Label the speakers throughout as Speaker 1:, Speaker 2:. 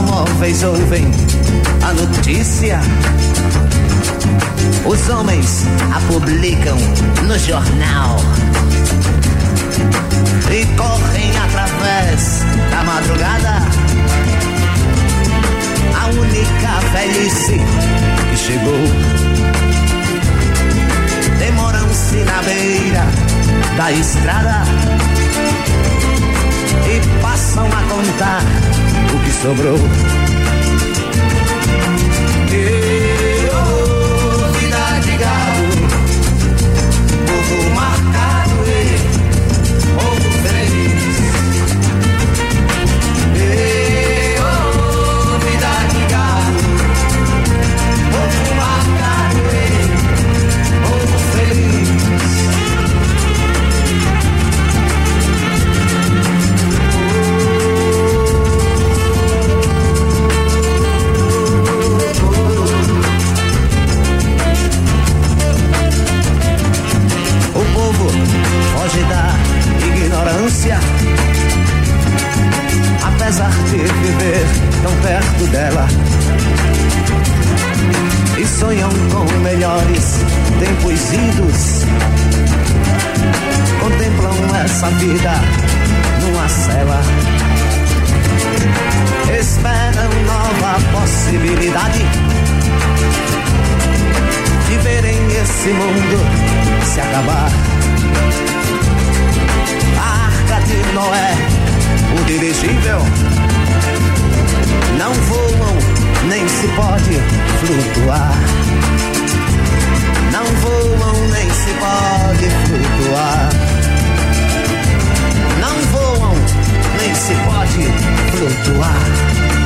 Speaker 1: automóveis ouvem a notícia. Os homens a publicam no jornal. E correm através da madrugada. A única velhice que chegou demoram-se na beira da estrada e passam a contar que sobrou. Ignorância, apesar de viver tão perto dela. E sonham com melhores tempos idos. Contemplam essa vida numa cela. Esperam nova possibilidade de verem esse mundo se acabar. A de Noé, o dirigível, não voam nem se pode flutuar. Não voam nem se pode flutuar. Não voam nem se pode flutuar.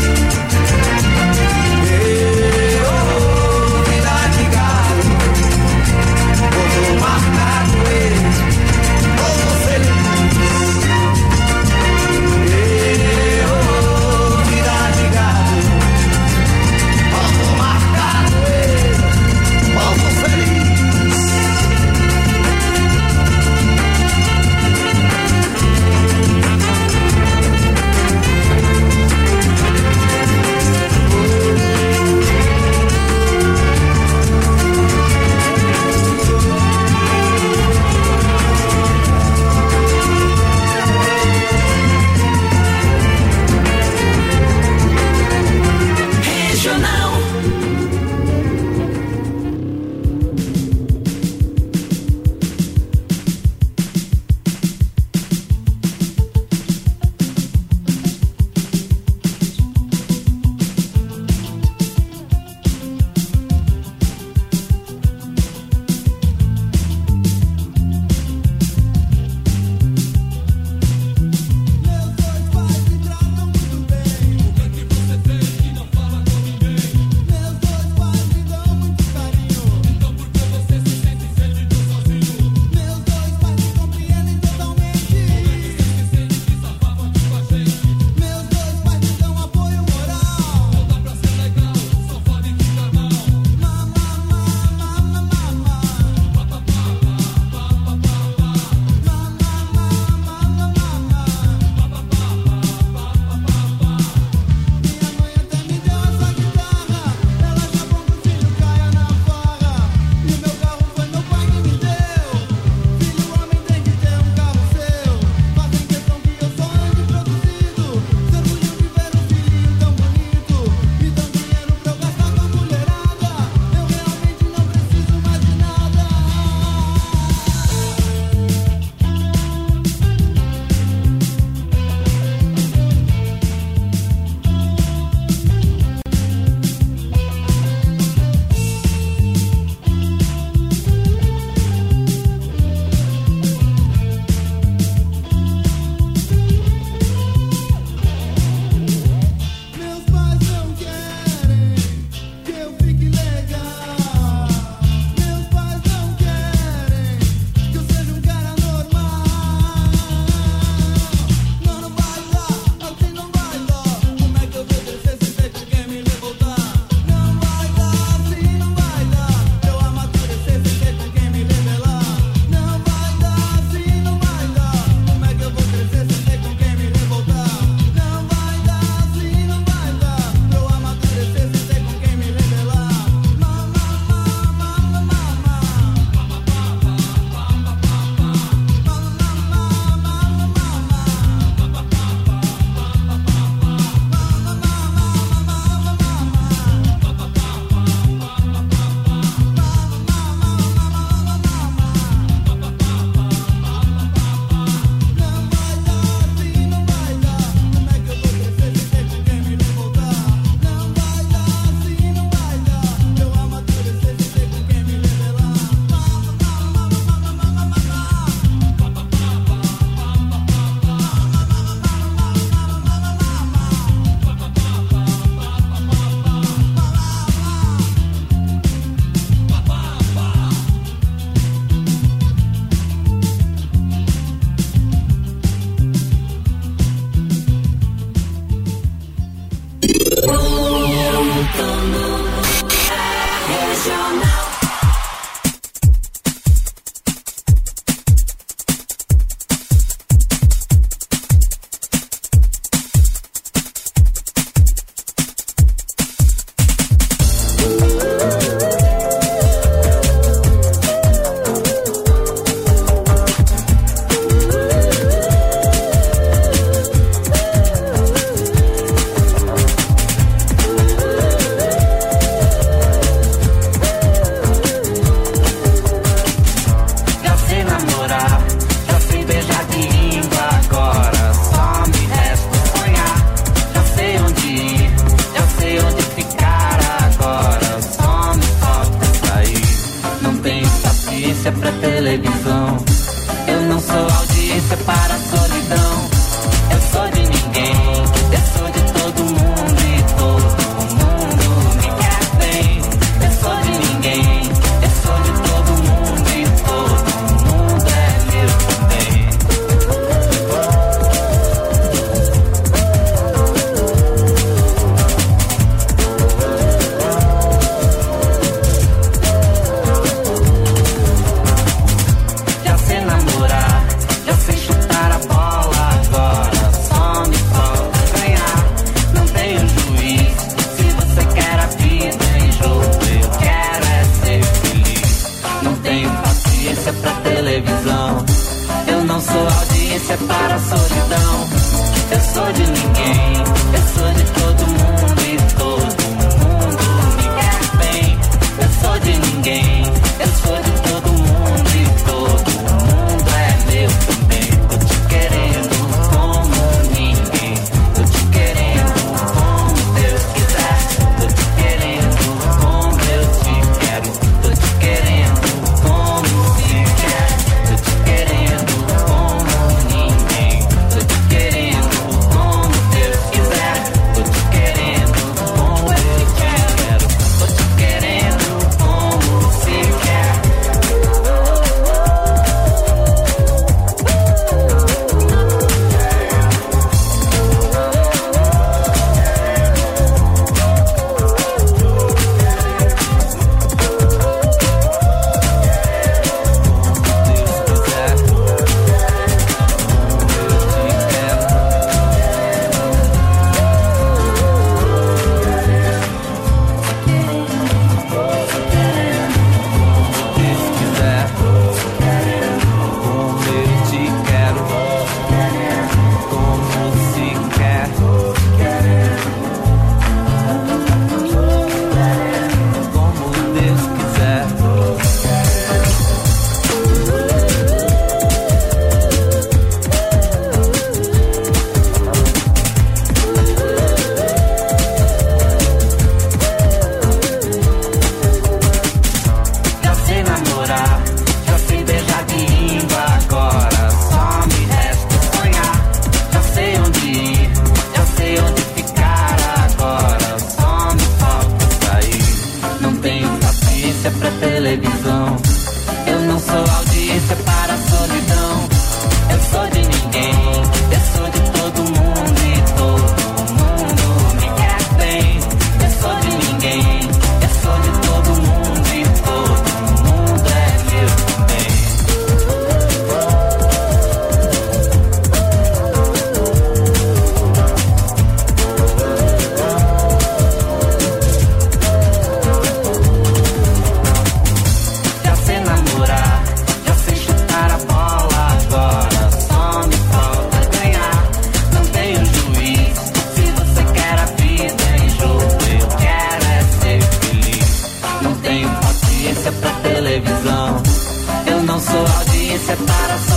Speaker 2: separa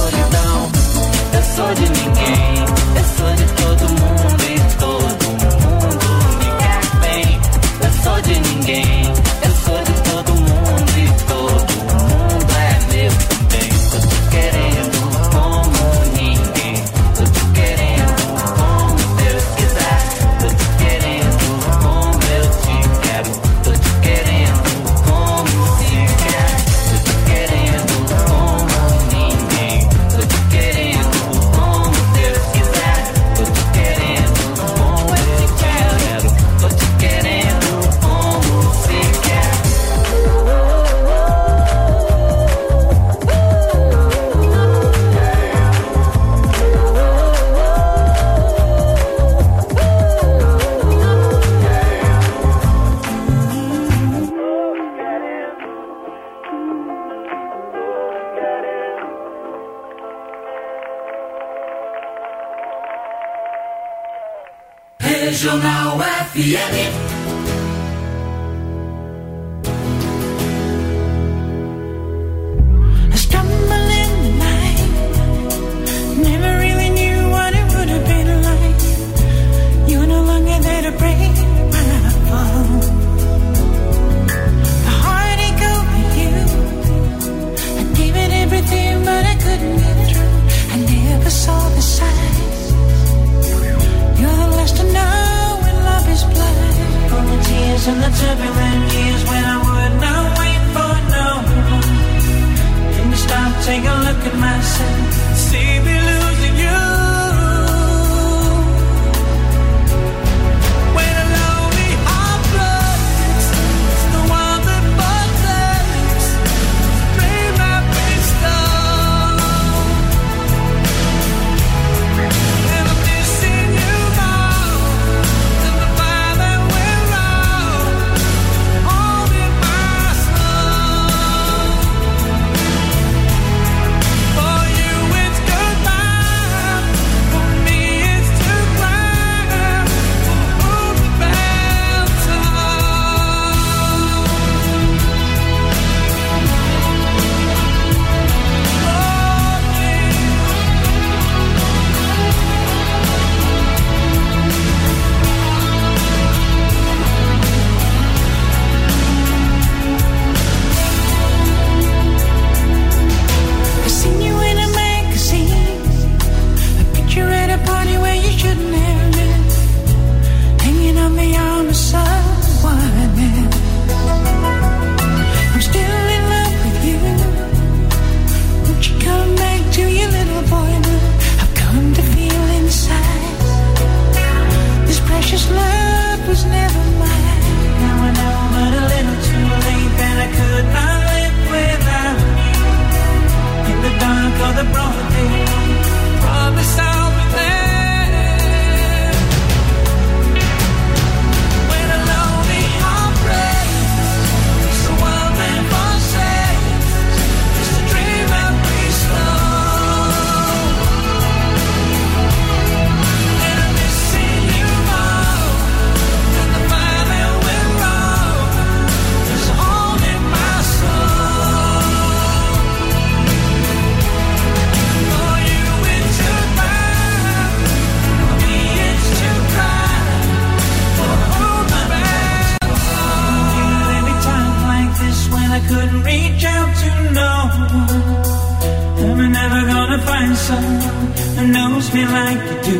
Speaker 2: who knows me like you
Speaker 3: do.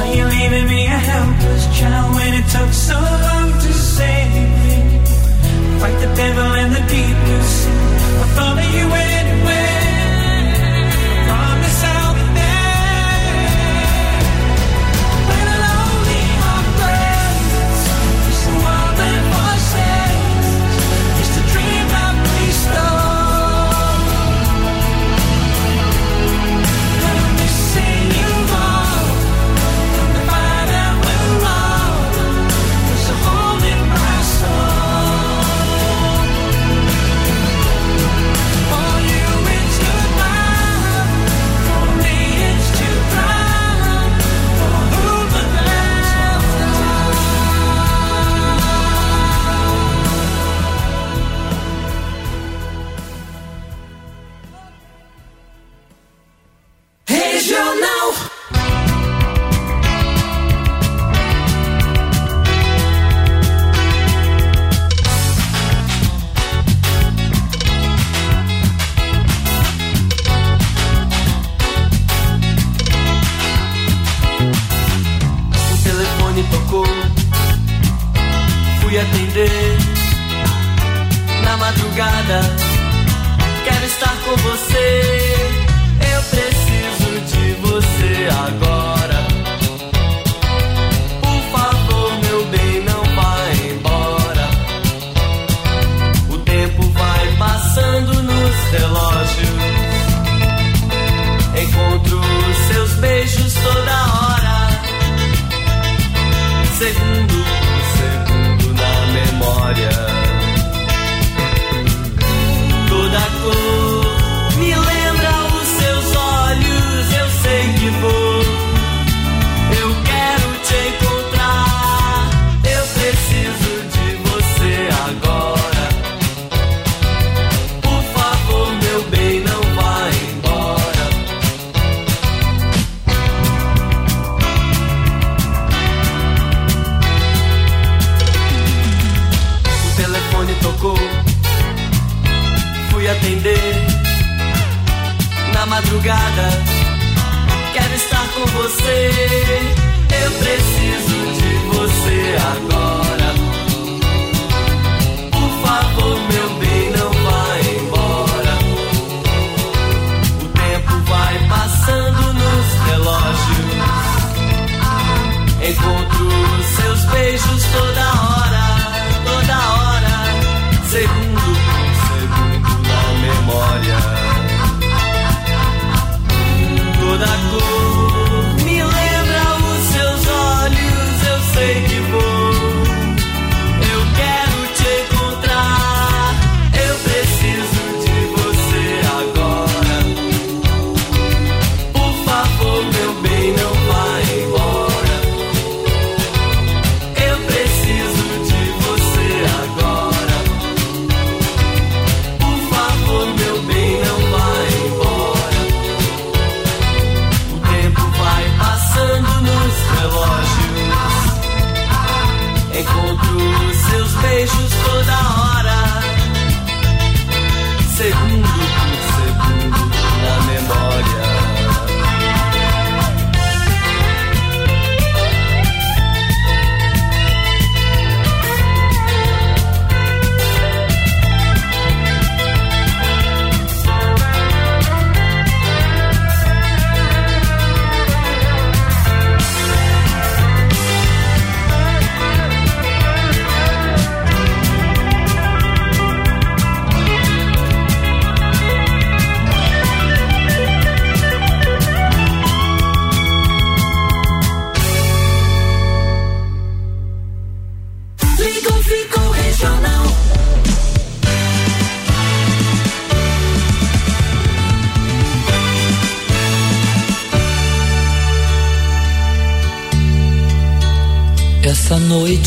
Speaker 3: Are you leaving me a helpless child when it took so long to save me? Fight the devil and the deep blue sea.
Speaker 4: I'll follow you
Speaker 5: in.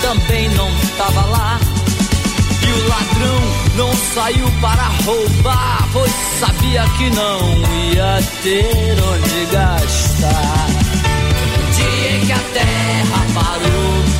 Speaker 5: também não tava lá. E o ladrão não saiu para roubar, pois sabia que não ia ter onde gastar. No dia em que a terra parou,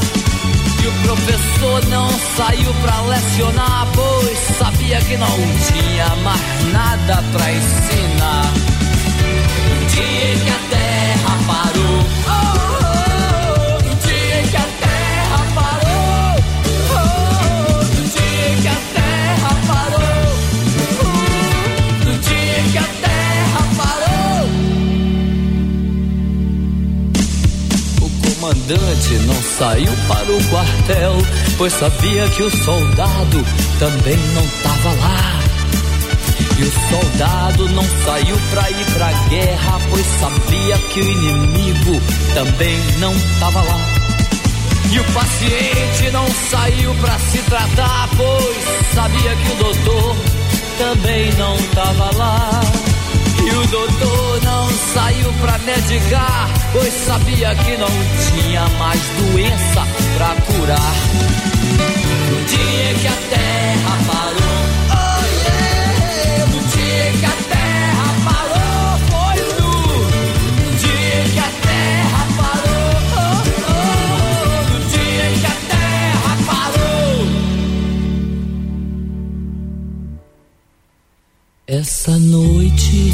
Speaker 5: E o professor não saiu pra lecionar, pois sabia que não tinha mais nada pra ensinar. No dia que a comandante não saiu para o quartel, pois sabia que o soldado também não tava lá. E o soldado não saiu pra ir pra guerra, pois sabia que o inimigo também não tava lá. E o paciente não saiu pra se tratar, pois sabia que o doutor também não tava lá. E o doutor não
Speaker 2: saiu pra medicar, pois sabia que não tinha mais doença pra curar. No dia que a terra parou, oh yeah! no dia que a terra parou, foi. No dia que a terra parou, oh, oh, no dia que a terra parou. Essa noite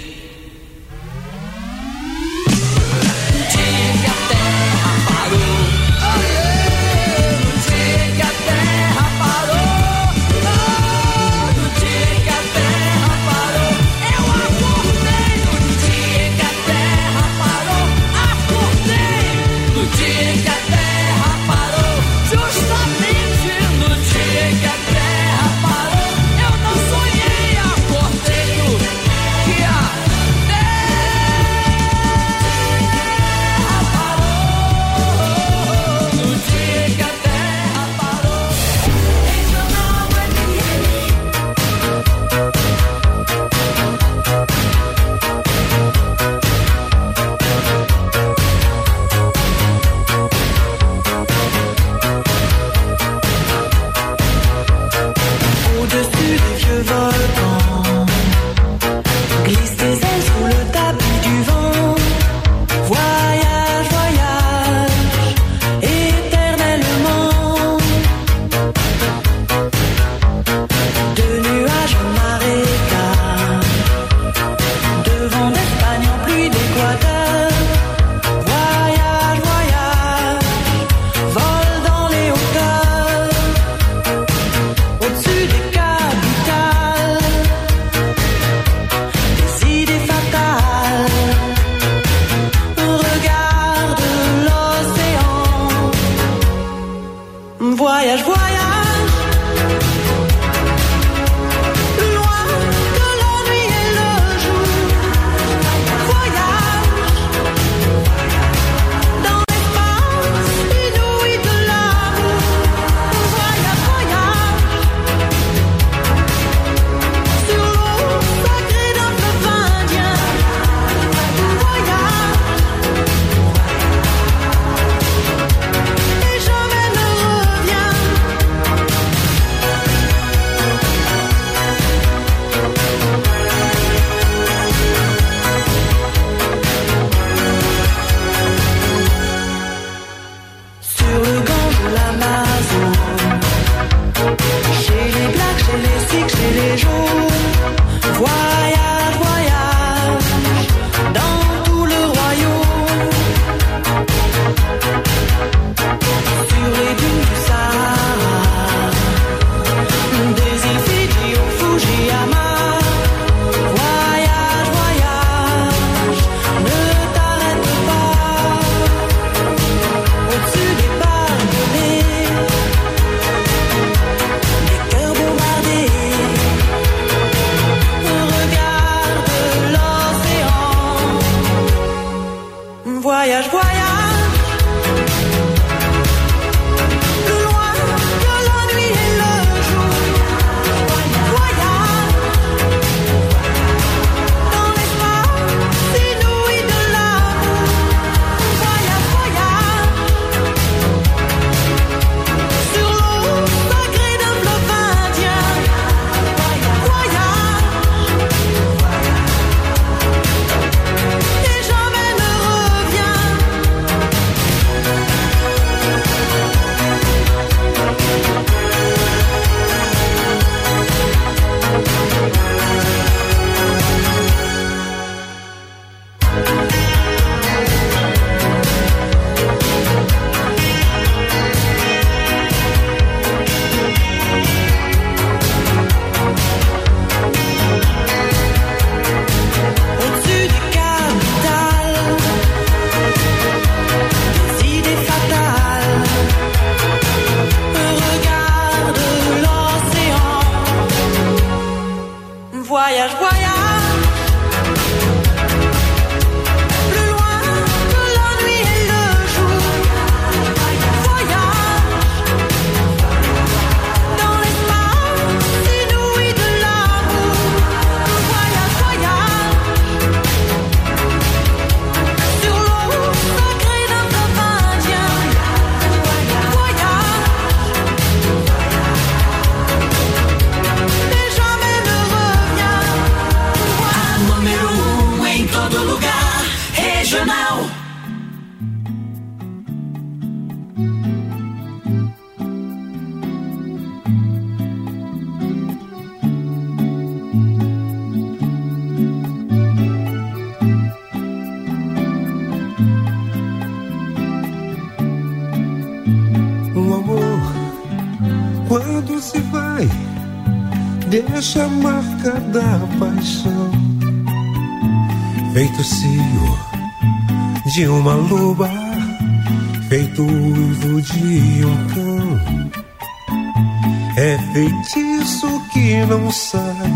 Speaker 6: Sai,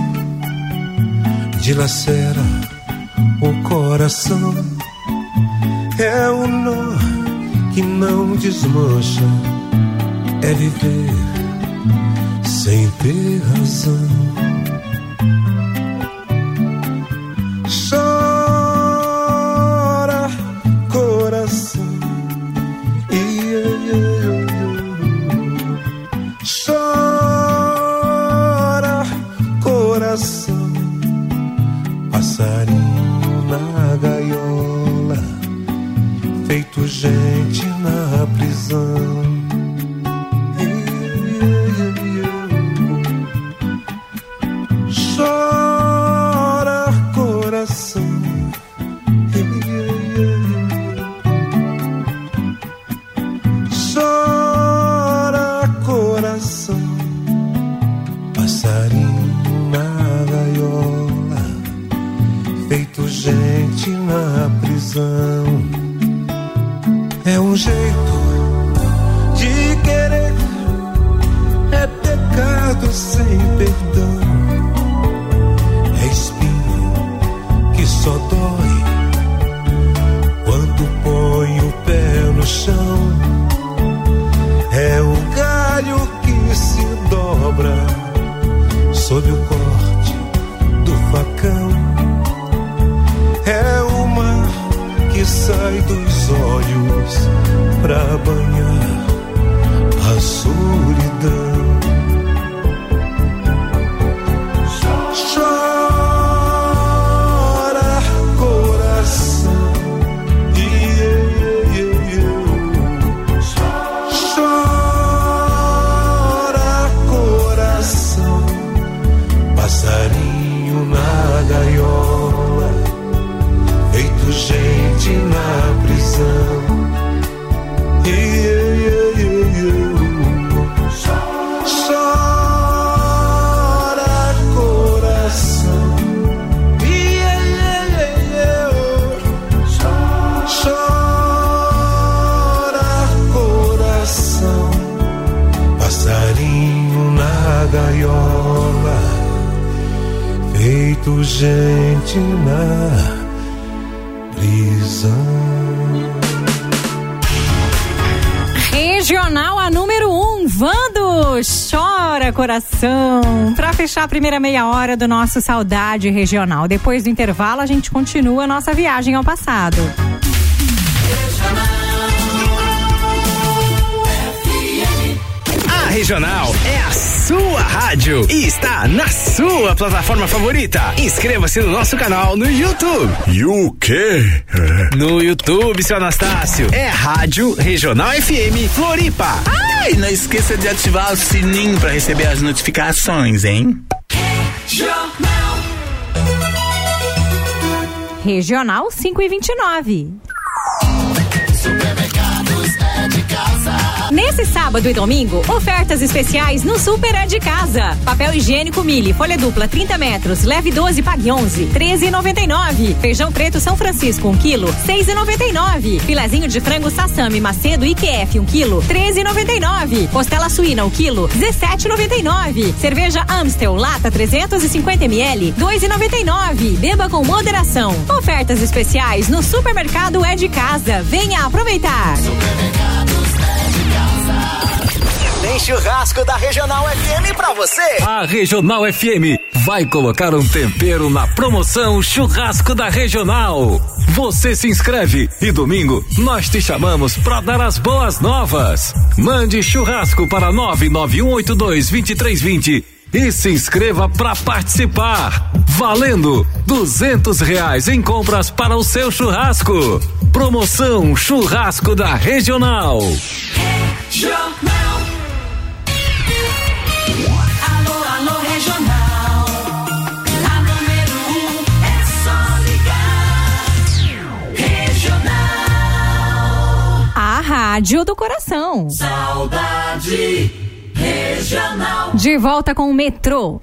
Speaker 6: dilacera o coração. É o nó que não desmancha, é viver sem ter razão. É um jeito de querer, é pecado sem perdão. É espinho que só dói quando põe o pé no chão. É o galho que se dobra sob o corte pra banhar coração.
Speaker 7: Pra fechar a primeira meia hora do nosso Saudade Regional. Depois do intervalo, a gente continua a nossa viagem ao passado.
Speaker 8: A Regional é a sua rádio e está na sua plataforma favorita. Inscreva-se no nosso canal no YouTube.
Speaker 6: E o quê?
Speaker 8: No YouTube, seu Anastácio, é Rádio Regional FM Floripa.
Speaker 9: E não esqueça de ativar o sininho para receber as notificações, hein?
Speaker 7: Regional 5 e 29. Nesse sábado e domingo, ofertas especiais no Super é de Casa. Papel higiênico Mili, folha dupla 30 metros, leve 12, pague 11, 13,99. Feijão preto São Francisco, 1 quilo, 6,99. Filezinho de frango Sassami Macedo IQF, 1 quilo, 13,99. Costela suína, 1 quilo, 17,99. Cerveja Amstel, lata 350 ml, 2,99. Beba com moderação. Ofertas especiais no Supermercado é de Casa. Venha aproveitar.
Speaker 10: Tem churrasco da Regional FM pra você.
Speaker 11: A Regional FM vai colocar um tempero na promoção Churrasco da Regional. Você se inscreve e domingo nós te chamamos pra dar as boas novas. Mande churrasco para 991822320 e se inscreva pra participar. Valendo duzentos reais em compras para o seu churrasco. Promoção Churrasco da Regional.
Speaker 4: Jornal.
Speaker 7: Rádio do Coração.
Speaker 4: Saudade. Regional.
Speaker 7: De volta com o metrô.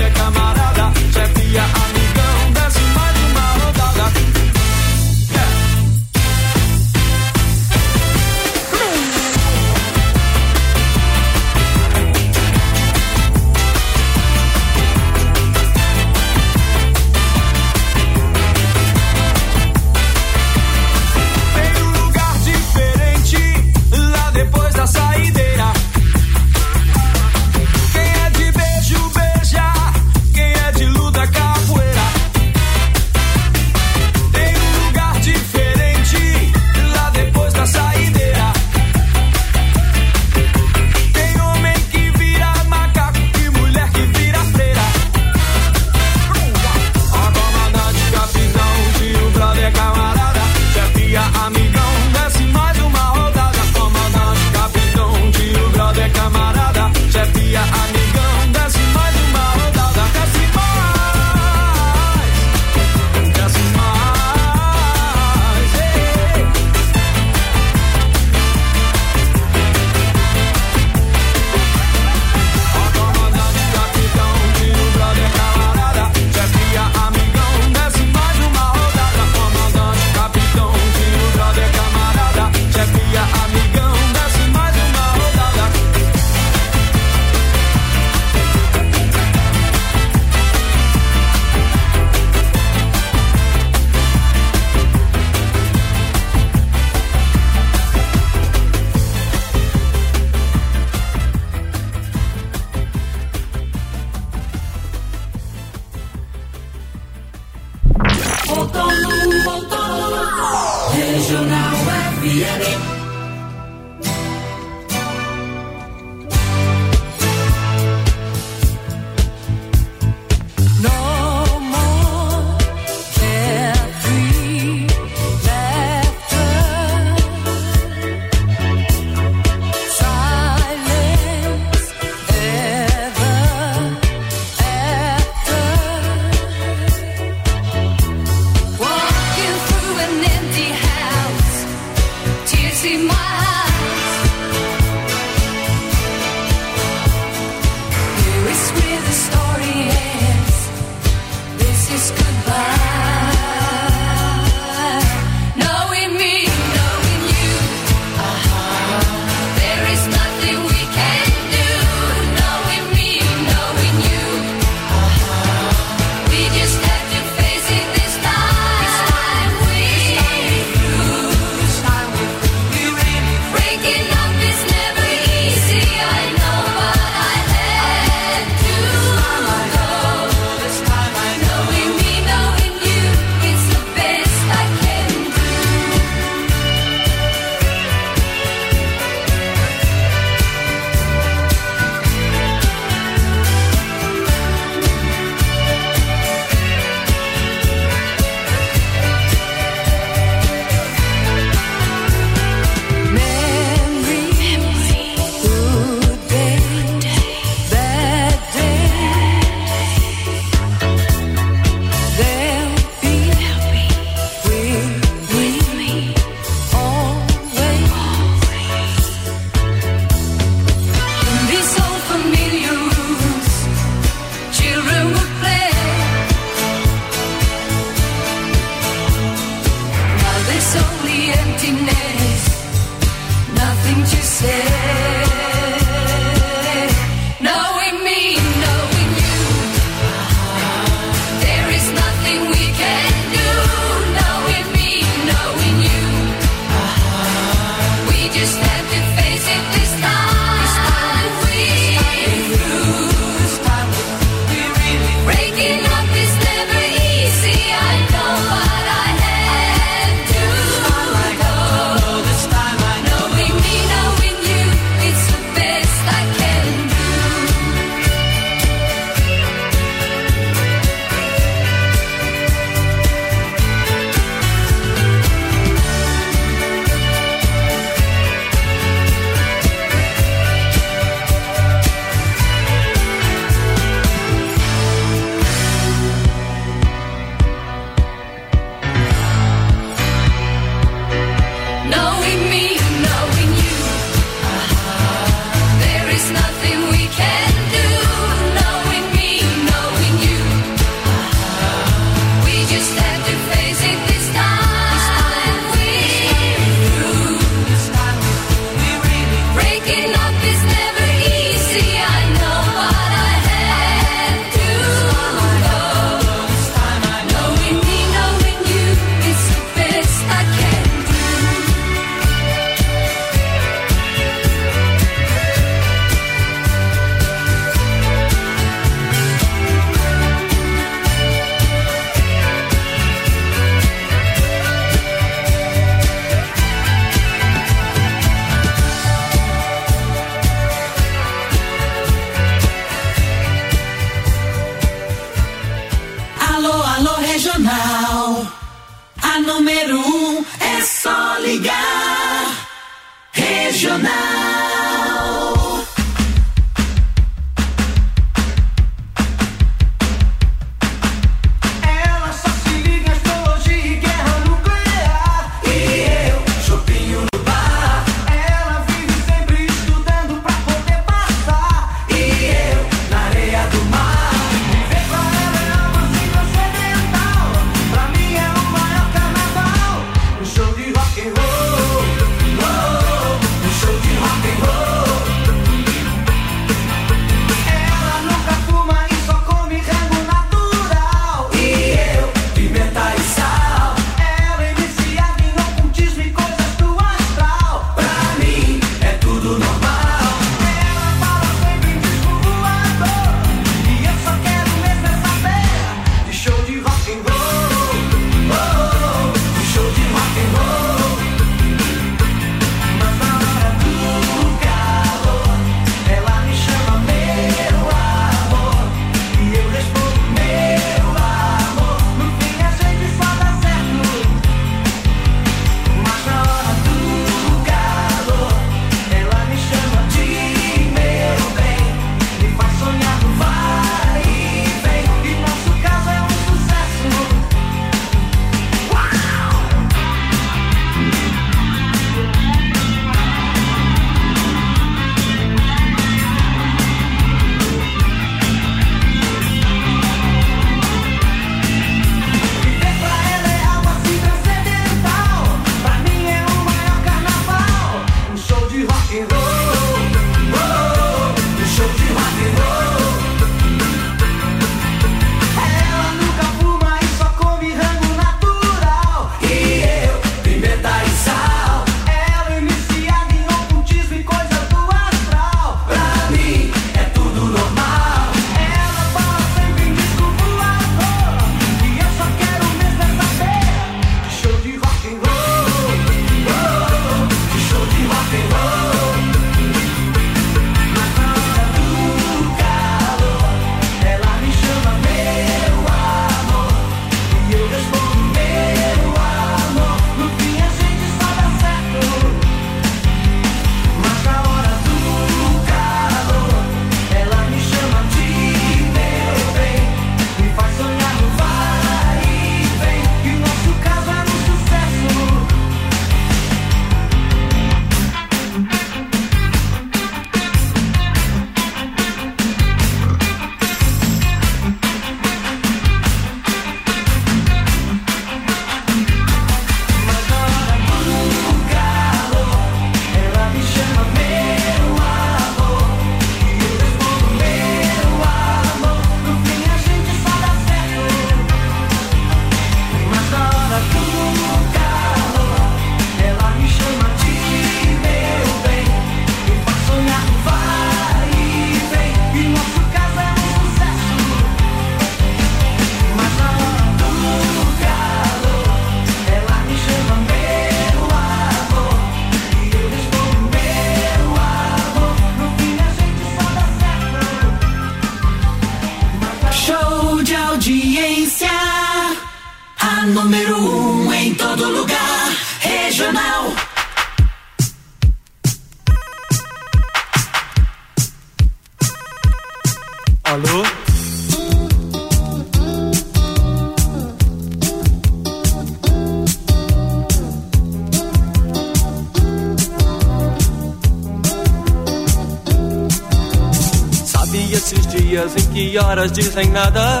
Speaker 12: Que horas dizem nada?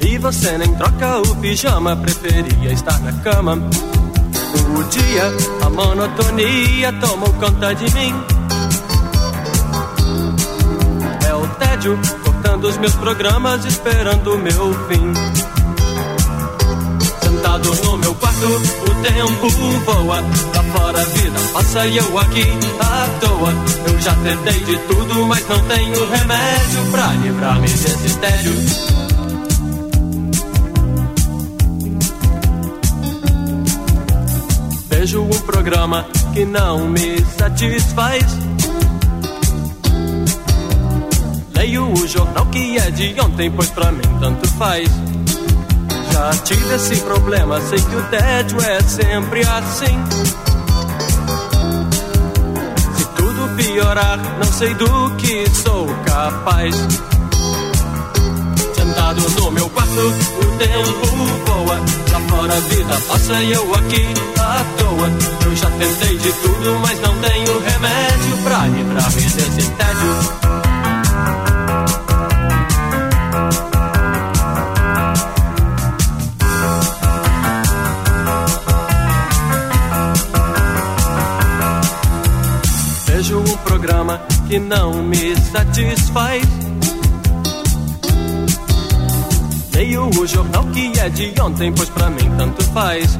Speaker 12: E você nem troca o pijama, preferia estar na cama. O dia, a monotonia tomou conta de mim. É o tédio cortando os meus programas, esperando o meu fim. Sentado no meu quarto, o tempo voa. Lá fora a vida passa e eu aqui à toa. Eu já tentei de tudo, mas não tenho remédio pra livrar-me desse tédio. Vejo um programa que não me satisfaz. Leio o jornal que é de ontem, pois pra mim tanto faz. Já tive esse problema, sei que o tédio é sempre assim. Se tudo piorar, não sei do que sou capaz. Sentado no meu quarto, o tempo voa. Lá fora a vida passa e eu aqui à toa. Eu já tentei de tudo, mas não tenho remédio pra livrar-me desse tédio. Que não me satisfaz. Leio o jornal que é de ontem, pois pra mim tanto faz.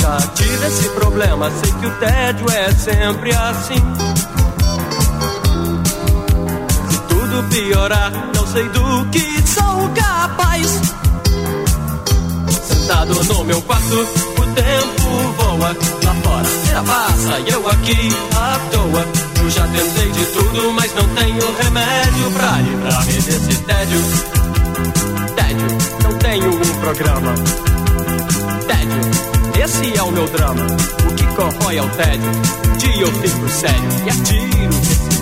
Speaker 12: Já tive esse problema, sei que o tédio é sempre assim. Se tudo piorar, não sei do que sou capaz. Sentado no meu quarto, o tempo voa. Lá fora, a passa e eu aqui à toa. Já tentei de tudo, mas não tenho remédio pra livrar-me desse tédio. Tédio, não tenho um programa. Tédio, esse é o meu drama. O que corrói é o tédio. Um dia eu fico sério e atiro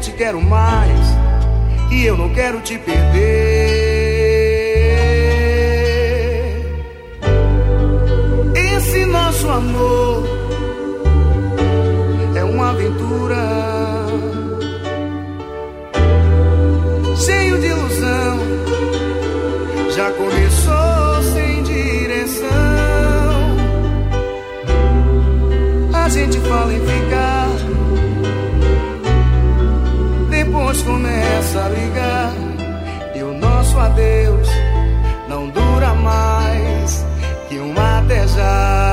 Speaker 13: te quero mais e eu não quero te perder. Esse nosso amor é uma aventura cheio de ilusão. Já começou sem direção. A gente fala em ficar. começa a ligar e o nosso adeus não dura mais que um até já.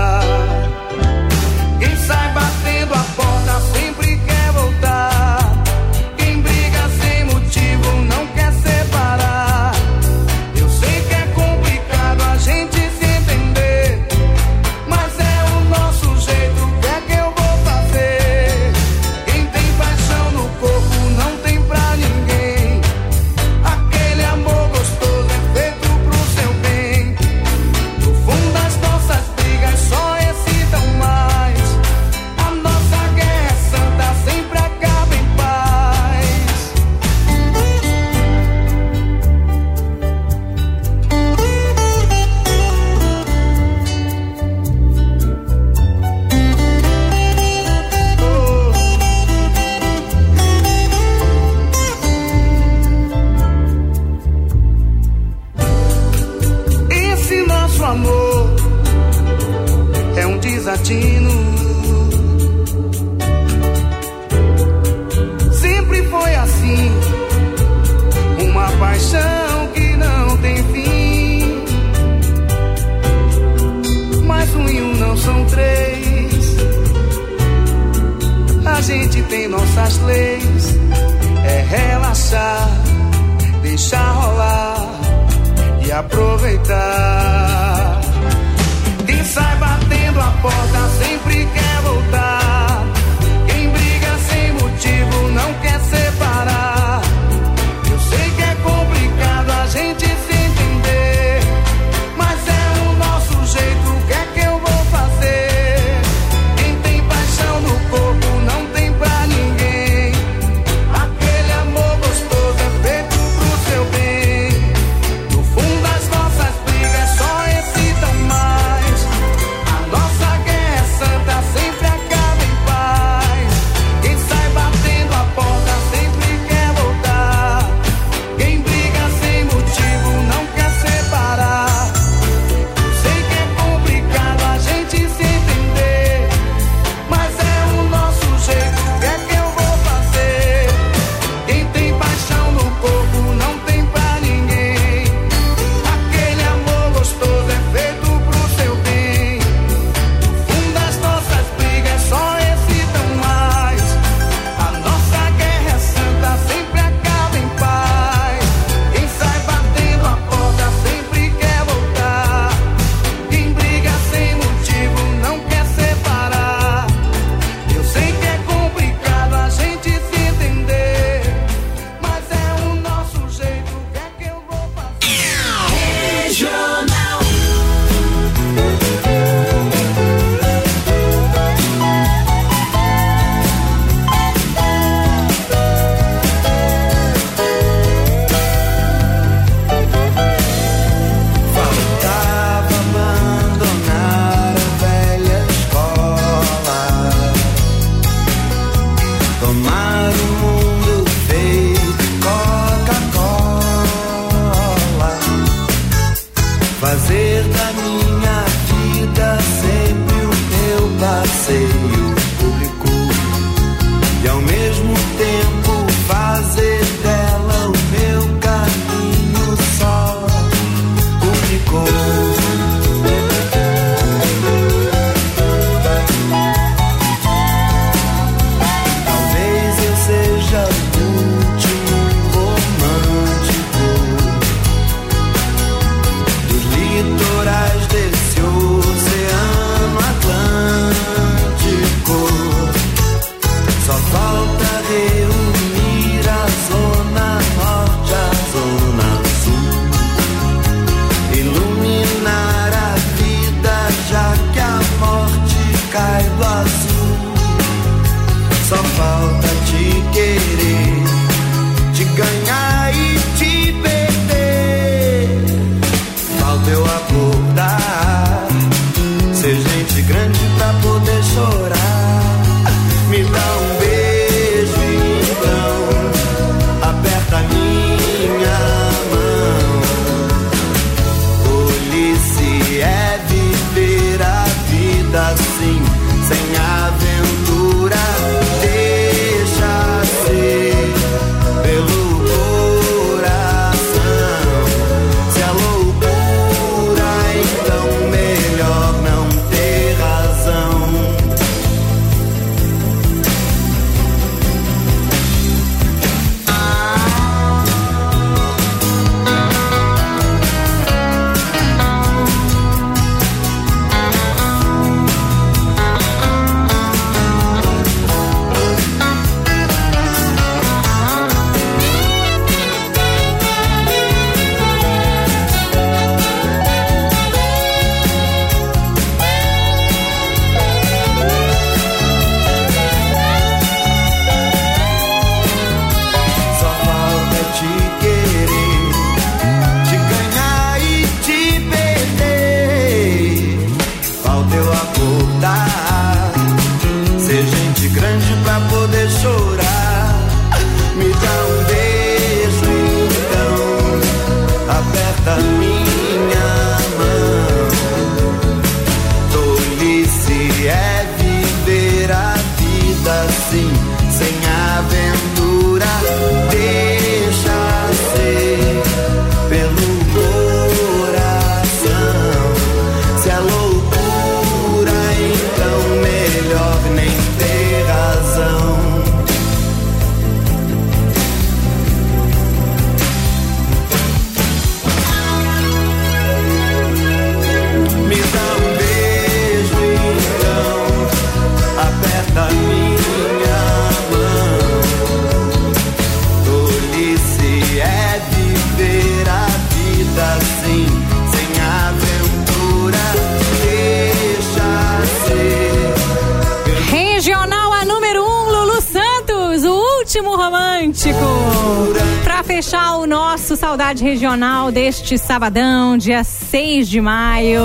Speaker 7: Regional deste sabadão, dia 6 de maio.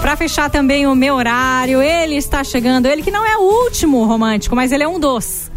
Speaker 7: Pra fechar também o meu horário, ele está chegando. Ele que não é o último romântico, mas ele é um dos.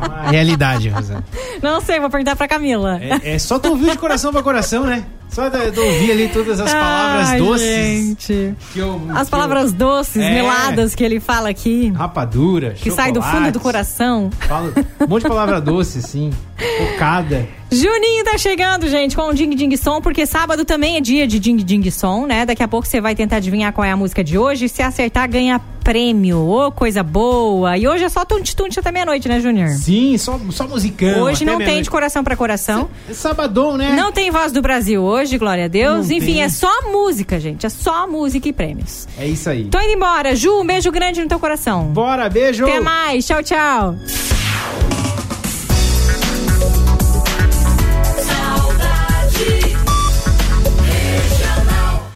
Speaker 14: A realidade, Rosana.
Speaker 7: Não sei, vou perguntar pra Camila.
Speaker 14: É, é só tu ouvir de coração pra coração, né? Só de, de ouvir ali todas as palavras
Speaker 7: Ai,
Speaker 14: doces.
Speaker 7: gente.
Speaker 14: Que eu,
Speaker 7: As
Speaker 14: que
Speaker 7: palavras doces,
Speaker 14: É.
Speaker 7: meladas que ele fala aqui.
Speaker 14: eu- rapadura,
Speaker 7: Que sai do fundo do coração.
Speaker 14: Fala um monte de palavra doce, assim. Cocada.
Speaker 7: Juninho tá chegando, gente, com o Ding Ding Som, porque sábado também é dia de Ding Ding Som, né? Daqui a pouco você vai tentar adivinhar qual é a música de hoje. Se acertar, ganha prêmio. Ô, coisa boa. E hoje é só tunte-tunte até meia-noite, né, Junior?
Speaker 14: Sim, só, só musicão.
Speaker 7: Hoje não tem de coração pra coração.
Speaker 14: É sabadão, né?
Speaker 7: Não tem voz do Brasil hoje, glória a Deus.
Speaker 14: Não
Speaker 7: Enfim,
Speaker 14: tem.
Speaker 7: é só música, gente. É só música e prêmios.
Speaker 14: É isso aí.
Speaker 7: Tô indo embora. Ju, um beijo grande no teu coração.
Speaker 14: Bora, beijo.
Speaker 7: Até mais. Tchau, tchau.